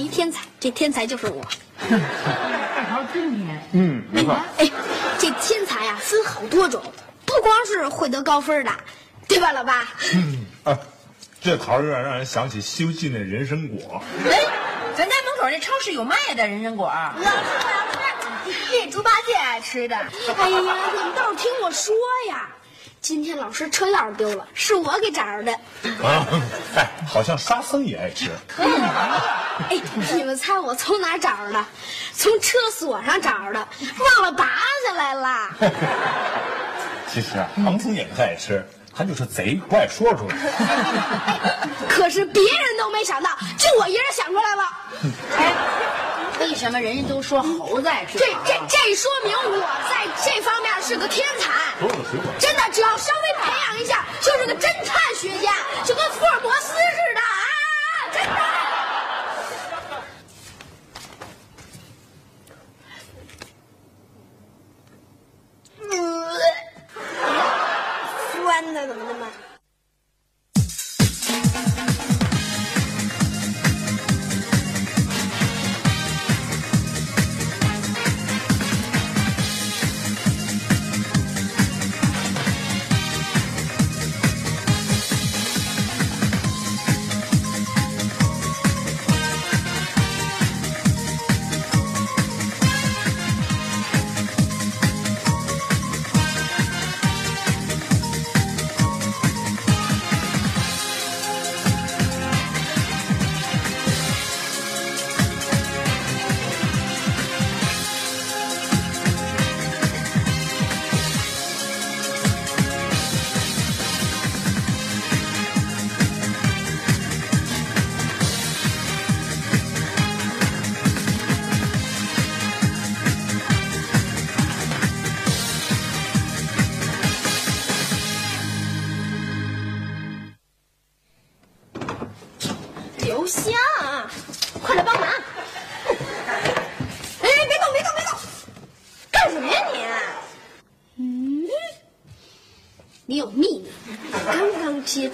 一天才，这天才就是我。正好今天，嗯，没错。哎，这天才啊分好多种，不光是会得高分的，对吧，老爸？嗯啊，这桃儿有点让人想起《西游记》那人参果。哎，咱家门口那超市有卖的人参果。老师，老吃，这猪八戒爱吃的。哎呀，你们倒是听我说呀！今天老师车钥匙丢了，是我给找着的。啊，哎，好像沙僧也爱吃。哎，你们猜我从哪找着的？从车锁上找着的，忘了拔下来了。其实啊，唐僧也不太爱吃，他就是贼，不爱说出来。可是别人都没想到，就我一人想出来了。哎，为什么人家都说猴子爱吃？这这这说明我在这方面是个天才。所有的水果，真的，只要稍微培养一下，就是个侦探学家，就跟福尔摩斯似的啊！真的。现在，怎么那么？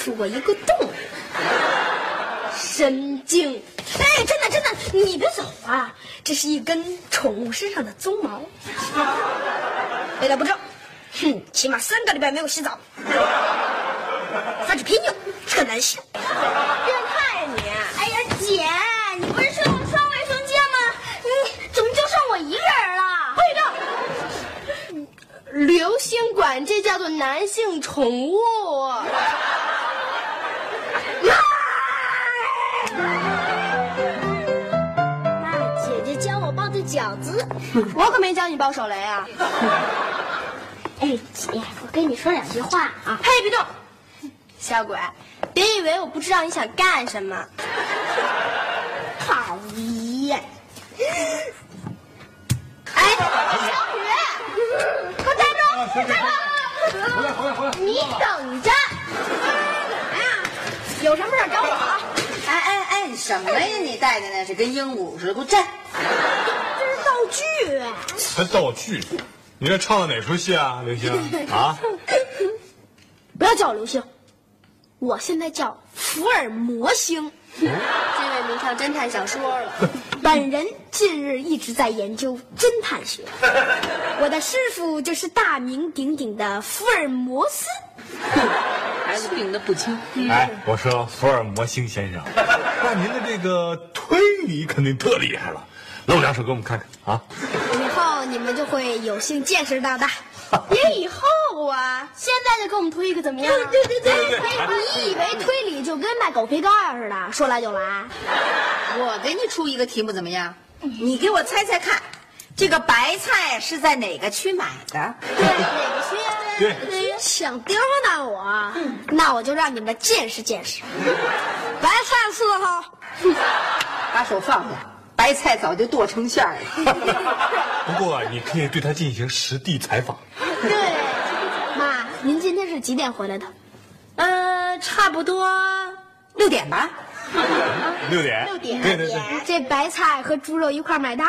刚接触过一个洞，神经！哎，真的真的，你别走啊！这是一根宠物身上的鬃毛。味道不正，哼，起码三个礼拜没有洗澡。发起脾气，这男性。变态呀你！哎呀，姐，你不是说要刷卫生间吗？你怎么就剩我一个人了？会的。流星管这叫做男性宠物。我可没教你抱手雷啊。哎，姐，我跟你说两句话啊。嘿，别动！小鬼，别以为我不知道你想干什么。讨厌！哎，小雨，给我站住！站住！回来，回来，回来！你等着！有什么事找我啊？哎哎哎，什么呀？你戴的那是跟鹦鹉似的，给我站！具。还道具？你这唱的哪出戏啊，刘星？啊？不要叫我刘星，我现在叫福尔摩星。这位名唱侦探小说了，本人近日一直在研究侦探学，我的师傅就是大名鼎鼎的福尔摩斯。孩子病得不轻。哎，我说福尔摩星先生，那您的这个推理肯定特厉害了，露两手给我们看看啊！以后你们就会有幸见识到的。别以后啊，现在就给我们推一个怎么样？对对对对对你以为推理就跟卖狗皮膏药似的，说来就来？我给你出一个题目怎么样？你给我猜猜看，这个白菜是在哪个区买的？对哪个区啊？对，想刁难我，那我就让你们见识见识。白菜四号，把手放下，白菜早就剁成馅儿了。不过啊，你可以对他进行实地采访。对，妈，您今天是几点回来的？呃，差不多六点吧。六点，六点对对对，这白菜和猪肉一块买的？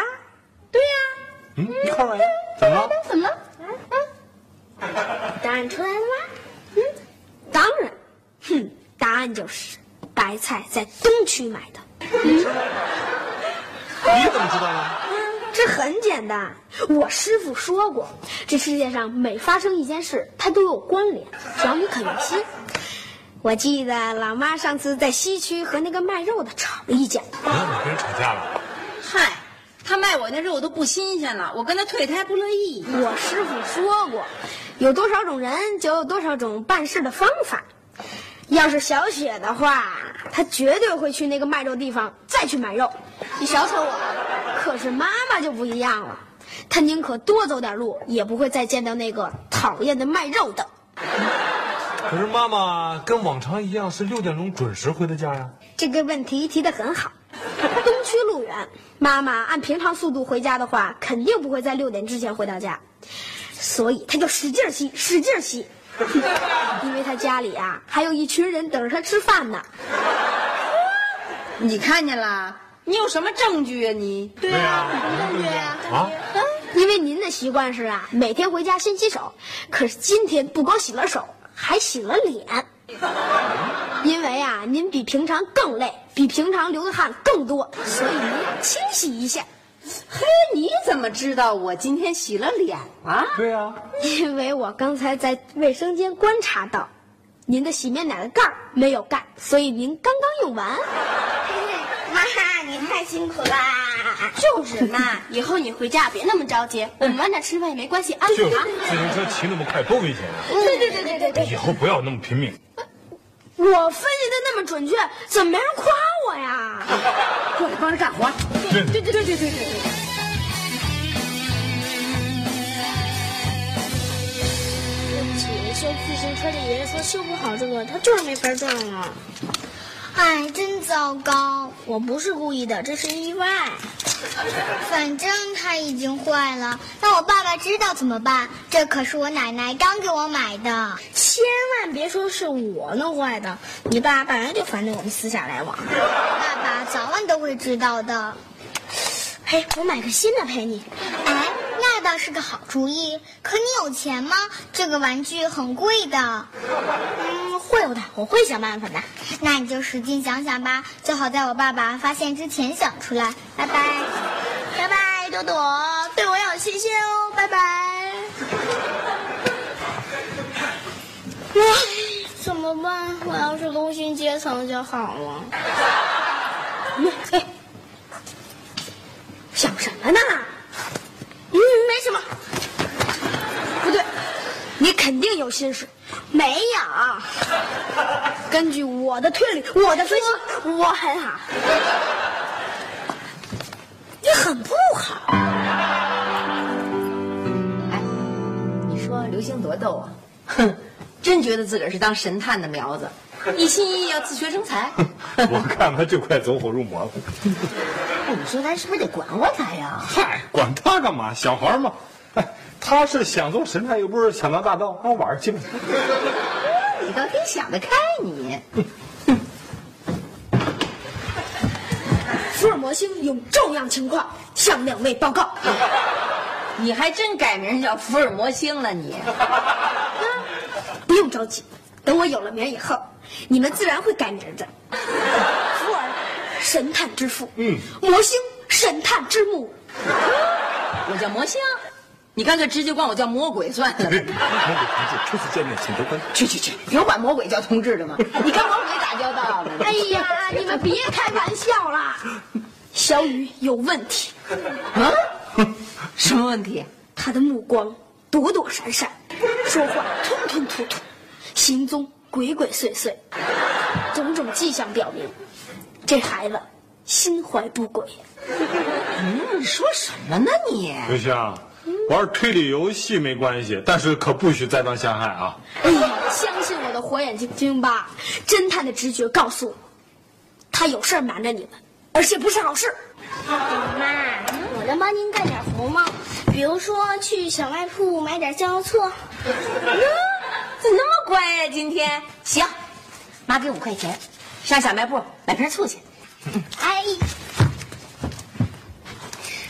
对呀、嗯，一块买的，怎么了？怎么了？嗯，答案出来了吗？嗯，当然，哼，答案就是白菜在东区买的。你怎么知道呢？这很简单，我师傅说过，这世界上每发生一件事，它都有关联，只要你肯用心。我记得老妈上次在西区和那个卖肉的吵了一架，啊，你跟人吵架了？嗨，他卖我那肉都不新鲜了，我跟他退，他还不乐意。我师傅说过，有多少种人，就有多少种办事的方法。要是小雪的话，她绝对会去那个卖肉地方再去买肉。你小瞅我，可是妈妈就不一样了，她宁可多走点路，也不会再见到那个讨厌的卖肉的。可是妈妈跟往常一样是六点钟准时回的家呀。这个问题提得很好。东区路远，妈妈按平常速度回家的话，肯定不会在六点之前回到家，所以她就使劲吸，使劲吸，因为他家里啊还有一群人等着他吃饭呢。你看见了？你有什么证据啊你？对啊什么证据啊。啊，因为您的习惯是啊，每天回家先洗手，可是今天不光洗了手，还洗了脸。因为啊，您比平常更累，比平常流的汗更多，所以您要清洗一下。嘿，你怎么知道我今天洗了脸啊？对呀、因为我刚才在卫生间观察到，您的洗面奶的盖儿没有盖，所以您刚刚用完。妈，你太辛苦啦！就是妈，以后你回家别那么着急，我们晚点吃饭也没关系啊。就是自行车骑那么快多危险啊！对对对对对对，以后不要那么拼命。我分析的那么准确，怎么没人夸我呀？过来帮着干活。对对对对对对对。不起，修自行车的爷爷说修不好这个，他就是没法转了。哎，真糟糕！我不是故意的，这是意外。反正它已经坏了，那我爸爸知道怎么办？这可是我奶奶刚给我买的。千万别说是我弄坏的，你爸本来就反对我们私下来往。爸爸早晚都会知道的。嘿，我买个新的陪你。哎，那倒是个好主意。可你有钱吗？这个玩具很贵的。嗯，会有的，我会想办法的。那你就使劲想想吧，最好在我爸爸发现之前想出来。拜拜。拜拜，朵朵，对我有信心哦，拜拜。怎么办？我要是工薪阶层就好了。嗯，哎，想什么呢？嗯，没什么。不对，你肯定有心事。没有。根据我的推理，我的分析，我很好。你很不好。哎，你说刘星多逗啊！哼，真觉得自个儿是当神探的苗子，一心一意要自学成才。我看他就快走火入魔了。你说咱是不是得管管他呀？嗨，管他干嘛？小孩嘛。哎，他是想做神探，又不是想当大盗，让玩去吧。你倒挺想得开，你。福尔摩星有重要情况向两位报告。你还真改名叫福尔摩星了你？不用着急，等我有了名以后，你们自然会改名的。福尔，神探之父；嗯，魔星，神探之母。我叫魔星，你干脆直接管我叫魔鬼算了。魔鬼同志，初次见面，请多关照。去去去，有管魔鬼叫同志的吗？你跟魔鬼打交道呢？哎呀，你们别开玩笑了，小雨有问题，啊？什么问题？他的目光躲躲闪闪，说话吞吞吐吐，行踪鬼鬼祟祟，种种迹象表明，这孩子心怀不轨。嗯，你说什么呢你？刘星，玩推理游戏没关系，但是可不许栽赃陷害啊！哎呀，相信我的火眼金睛吧！侦探的直觉告诉我，他有事儿瞒着你们，而且不是好事。妈，我能帮您干点活吗？比如说去小卖铺买点酱油醋。怎么那么乖呀、今天行，妈给五块钱，上小卖部买瓶醋去。哎，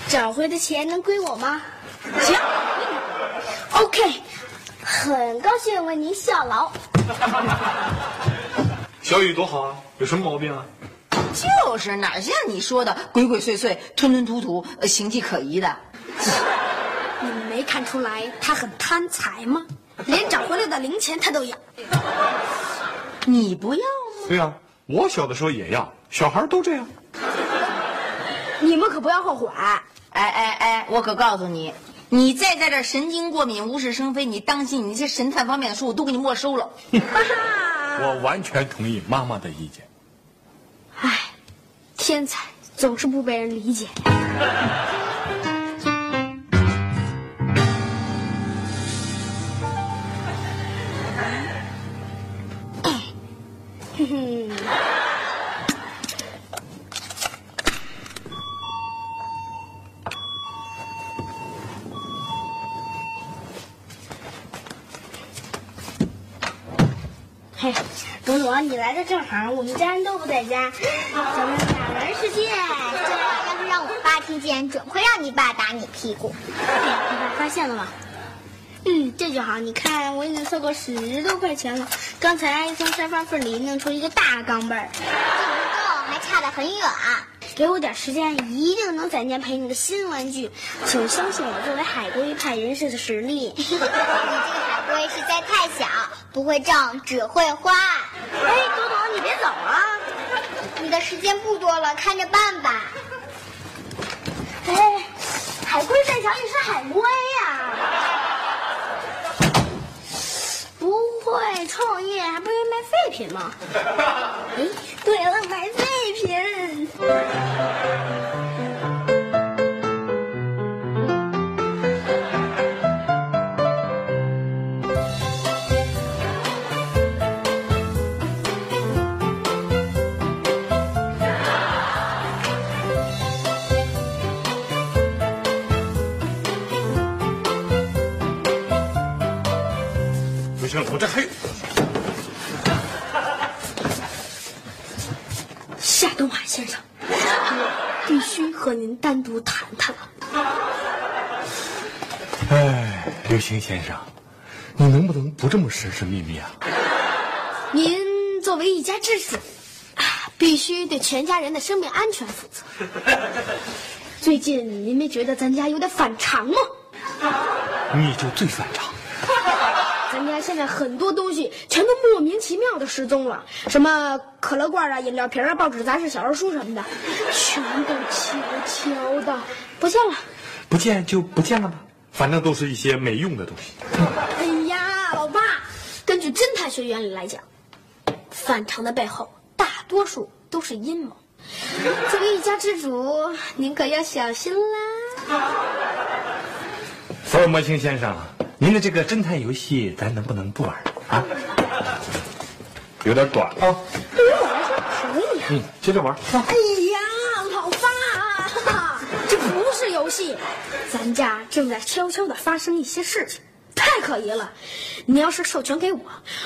找回的钱能归我吗？行，OK，很高兴为您效劳。小雨多好啊，有什么毛病啊？就是哪像你说的鬼鬼祟祟、吞吞吐吐、呃形迹可疑的。你们没看出来他很贪财吗？连找回来的零钱他都要。你不要吗？对呀、我小的时候也要，小孩都这样。你们可不要后悔。哎哎哎，我可告诉你，你再在这神经过敏、无事生非，你当心你那些神探方面的书我都给你没收了。我完全同意妈妈的意见。唉，天才总是不被人理解。嘿，董总，你来的正好，我们家人都不在家，咱们俩玩世界。这话要是让我爸听见，准会让你爸打你屁股。你爸发现了吗？嗯，这就好。你看，我已经凑够十多块钱了。刚才从沙发缝里弄出一个大钢镚儿，这不够，还差得很远。给我点时间，一定能攒钱赔你个新玩具。请相信我作为海龟派人士的实力。你这个海龟实在太小，不会挣，只会花。哎，董总，你别走啊！你的时间不多了，看着办吧。哎，海龟在想你是海龟呀、不会创业，还不如卖废品吗？哎，对了，卖废品。我这还有。夏东海先生，必须和您单独谈谈了。哎，刘星先生，你能不能不这么神神秘秘啊？您作为一家之主，啊，必须对全家人的生命安全负责。最近您没觉得咱家有点反常吗？你就最反常。咱家现在很多东西全都莫名其妙的失踪了，什么可乐罐啊、饮料瓶啊、报纸、杂志、小人书什么的，全都悄悄的不见了。不见就不见了吧，反正都是一些没用的东西。哎呀，老爸，根据侦探学原理来讲，反常的背后大多数都是阴谋。作为一家之主，您可要小心啦。福尔摩星先生，您的这个侦探游戏，咱能不能不玩啊？有点短啊。对于我来说可以啊。嗯，接着玩。哎呀，老爸，这不是游戏，咱家正在悄悄的发生一些事情，太可疑了。你要是授权给我，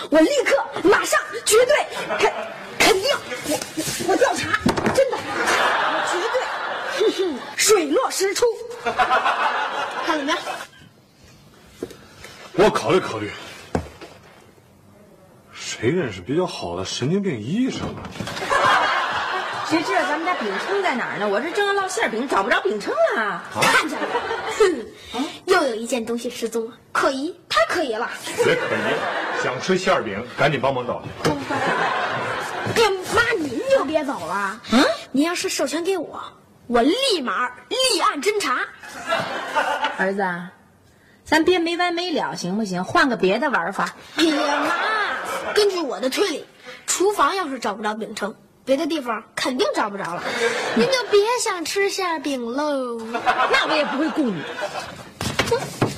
我立刻、马上、绝对、肯肯定，我我我调查，真的，我绝对，哼哼，水落石出。看怎么样？我考虑考虑。谁认识比较好的神经病医生啊？谁知道咱们家饼铛在哪儿呢？我这正要烙馅饼，找不着饼铛了。看见了，哼，又有一件东西失踪了，可疑，太可疑了。别可疑，想吃馅儿饼，赶紧帮忙找去。哎呀，妈，您就别走了。嗯，您要是授权给我，我立马立案侦查。儿子，咱别没完没了，行不行？换个别的玩法。哎呀，妈，根据我的推理，厨房要是找不着饼铛，别的地方肯定找不着了。您就别想吃馅饼喽。那我也不会雇你。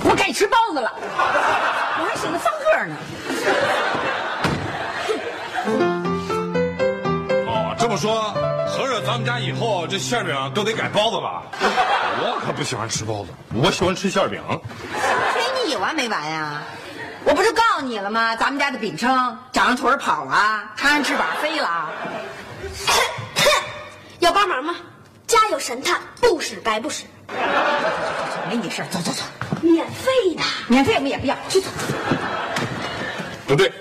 我该吃包子了，我还写个方个呢。哦，这么说，咱们家以后这馅饼都得改包子了。我可不喜欢吃包子，我喜欢吃馅饼。嘿，你有完没完呀？我不是告诉你了吗？咱们家的饼铛长上腿跑了，插上翅膀飞了。要帮忙吗？家有神探，不使白不使，没你事儿，走走走，免费的。免费我们也不要，去走。不对，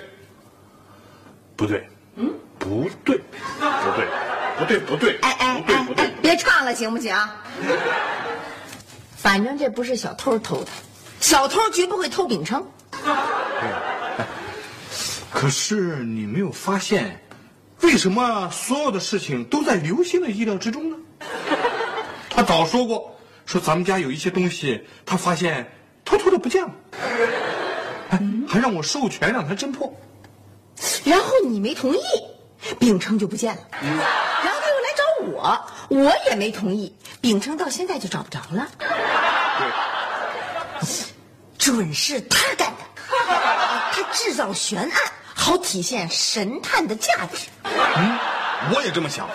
不对，嗯，不对，不对，不对，不对，哎哎不对，不对，，别唱了行不行？反正这不是小偷偷的，小偷绝不会偷饼铛。可是你没有发现，为什么所有的事情都在刘星的意料之中呢？他早说过，说咱们家有一些东西，他发现偷偷的不见了，哎还让我授权让他侦破。然后你没同意，饼铛就不见了。我，我也没同意，秉承到现在就找不着了。准是他干的，他制造悬案，好体现神探的价值。嗯我也这么想。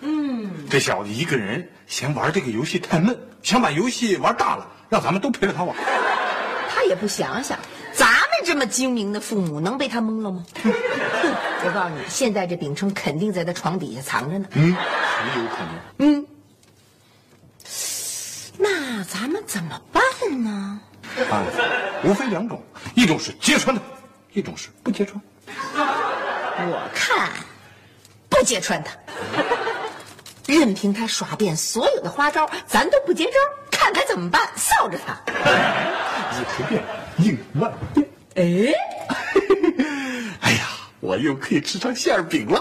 嗯，这小子一个人嫌玩这个游戏太闷，想把游戏玩大了，让咱们都陪着他玩。他也不想想，咱们这么精明的父母能被他蒙了吗？哼我告诉你，现在这饼铛肯定在他床底下藏着呢。嗯，很有可能。嗯，那咱们怎么办呢？啊，无非两种，一种是揭穿他，一种是不揭穿。我看不揭穿他，任凭他耍遍所有的花招，咱都不接招，看他怎么办，臊着他。一随便应万变。哎，我又可以吃上馅饼了。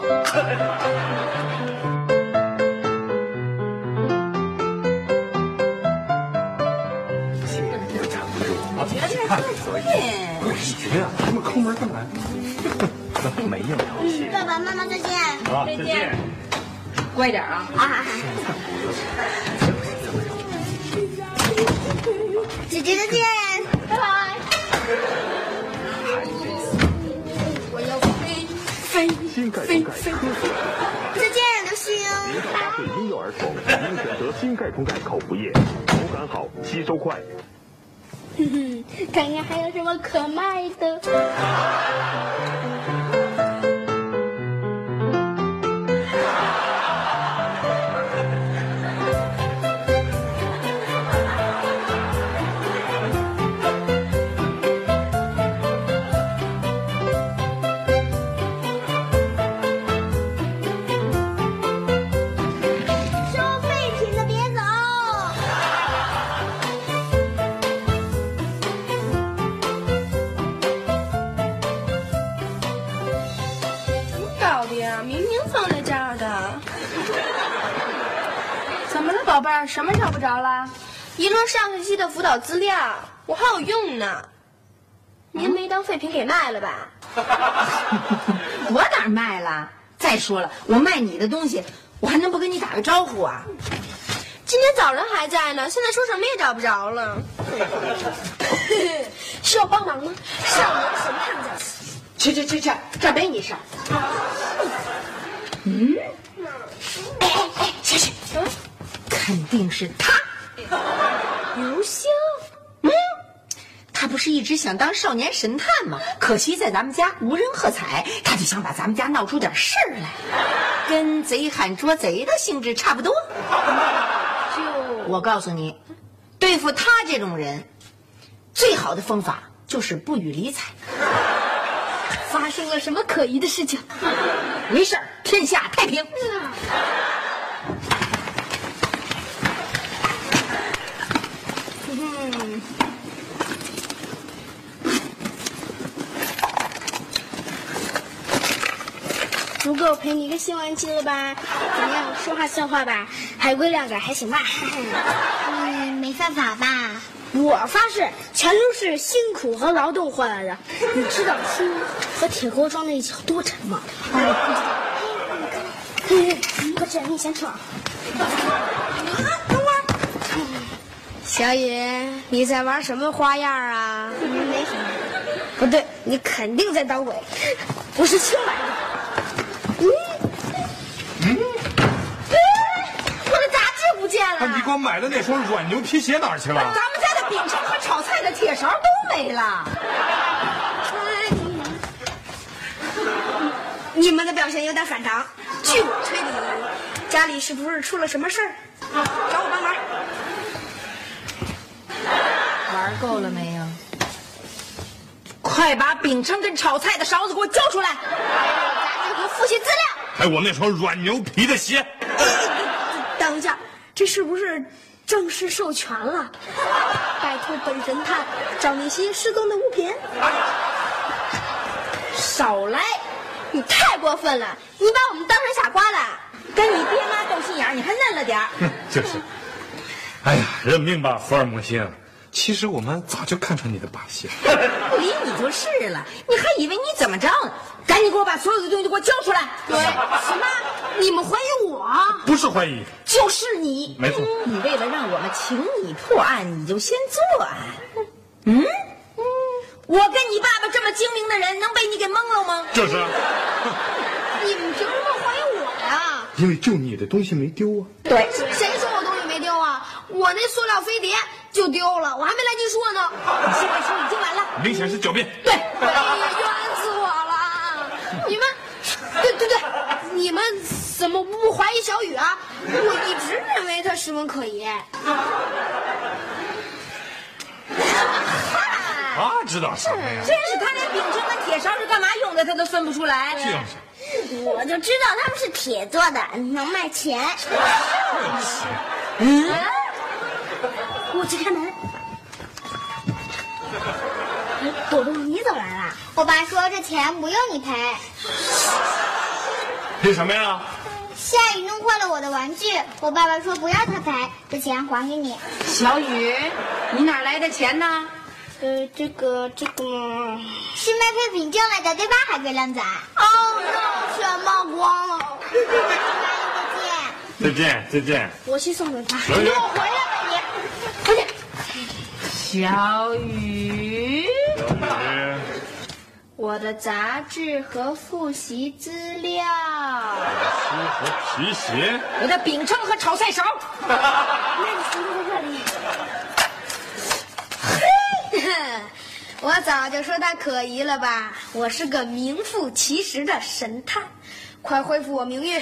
你觉得他们抠门干嘛？没应了。爸爸妈妈再见。啊，再见。乖点啊啊！姐姐再见，拜拜。新钙虫钙科学再见，刘星。搭配婴幼儿床，应选择新钙虫钙口服液，口感好，吸收快。哼哼，看看还有什么可卖的。什么找不着了？一摞上学期的辅导资料，我还有用呢。您没当废品给卖了吧？我哪儿卖了？再说了，我卖你的东西，我还能不跟你打个招呼啊？今天早上还在呢，现在说什么也找不着了。需要帮忙吗？少年神探在此。去去去去，这没你事儿。嗯，哎哎哎，去去，肯定是他，刘星，嗯，他不是一直想当少年神探吗？可惜在咱们家无人喝彩，他就想把咱们家闹出点事儿来，跟贼喊捉贼的性质差不多。就我告诉你，对付他这种人，最好的方法就是不予理睬。发生了什么可疑的事情？没事儿，天下太平。足够陪你一个新玩期了吧？怎么样，说话算话吧？海龟两个还行吧？嗯，没犯法吧？我发誓，全都是辛苦和劳动换来的。你知道书和铁锅装在一起有多沉吗？嘿，快起来，你先吃小雨，你在玩什么花样啊？没什么。不对，你肯定在捣鬼。不是清白的。我的杂志不见了。你给我买的那双软牛皮鞋哪儿去了？咱们家的饼铛和炒菜的铁勺都没了。你们的表现有点反常。据我推理，家里是不是出了什么事儿？找我帮忙。玩够了没有？快把饼铛跟炒菜的勺子给我交出来！赶紧给我复习资料。还有我那双软牛皮的鞋。等一下，这是不是正式授权了？拜托本神探找那些失踪的物品。少来！你太过分了！你把我们当成傻瓜了。跟你爹妈斗心眼，你还嫩了点儿。就是。哎呀，认命吧，福尔摩斯。其实我们早就看穿你的把戏了。不理你就是了，你还以为你怎么着呢？赶紧给我把所有的东西都给我交出来！对，什么？你们怀疑我？不是怀疑，就是你。没错。你为了让我们请你破案，你就先作案。嗯嗯，我跟你爸爸这么精明的人，能被你给蒙了吗？就是。你们凭什么怀疑我呀？因为就你的东西没丢啊。对。谁说我东西没丢啊？我那塑料飞碟就丢了，我还没来及说呢。你现在说已经晚了。明显是狡辩。对。哎呀，冤死我了！你们，对对对，你们怎么不怀疑小雨啊？我一直认为他十分可疑。他知道什么呀？真是，他连饼铛跟铁勺是干嘛用的，他都分不出来。就是。我就知道他们是铁做的，能卖钱。嗯，我去开门。朵朵，你怎么来了？我爸说这钱不用你赔。赔什么呀？夏雨弄坏了我的玩具，我爸爸说不要他赔，这钱还给你。小雨，你哪来的钱呢？呃，这个这个是卖废品挣来的，对吧，海龟靓仔？哦，那全冒光了。再见，再见。我去送给他。小雨给我回来。小雨，我的杂志和复习资料。西和皮鞋。我的饼铛和炒菜勺。那你藏在这里。我早就说他可疑了吧？我是个名副其实的神探，快恢复我名誉！